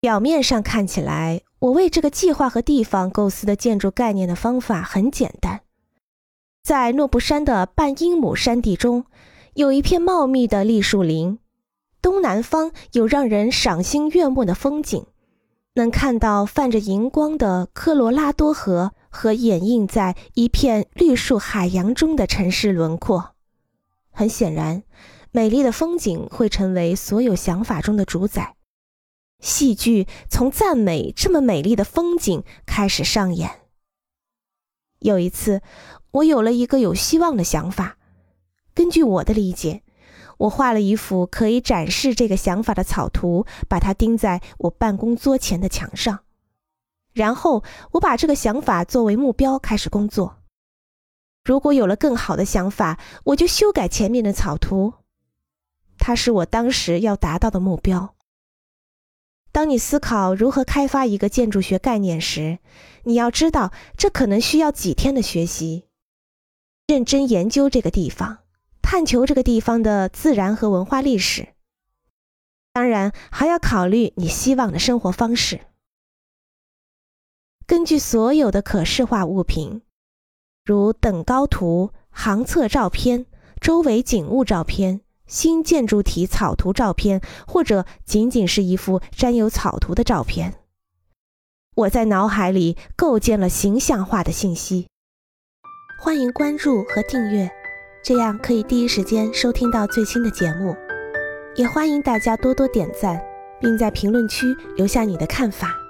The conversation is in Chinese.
表面上看起来，我为这个计划和地方构思的建筑概念的方法很简单。在诺布山的半英亩山地中，有一片茂密的栗树林，东南方有让人赏心悦目的风景，能看到泛着银光的科罗拉多河和掩映在一片绿树海洋中的城市轮廓。很显然，美丽的风景会成为所有想法中的主宰。戏剧从赞美这么美丽的风景开始上演。有一次。我有了一个有希望的想法。根据我的理解，我画了一幅可以展示这个想法的草图，把它钉在我办公桌前的墙上。然后我把这个想法作为目标开始工作。如果有了更好的想法，我就修改前面的草图。它是我当时要达到的目标。当你思考如何开发一个建筑学概念时，你要知道这可能需要几天的学习。认真研究这个地方，探求这个地方的自然和文化历史。当然，还要考虑你希望的生活方式。根据所有的可视化物品，如等高图、航测照片、周围景物照片、新建筑体草图照片，或者仅仅是一幅沾有草图的照片，我在脑海里构建了形象化的信息。欢迎关注和订阅，这样可以第一时间收听到最新的节目。也欢迎大家多多点赞，并在评论区留下你的看法。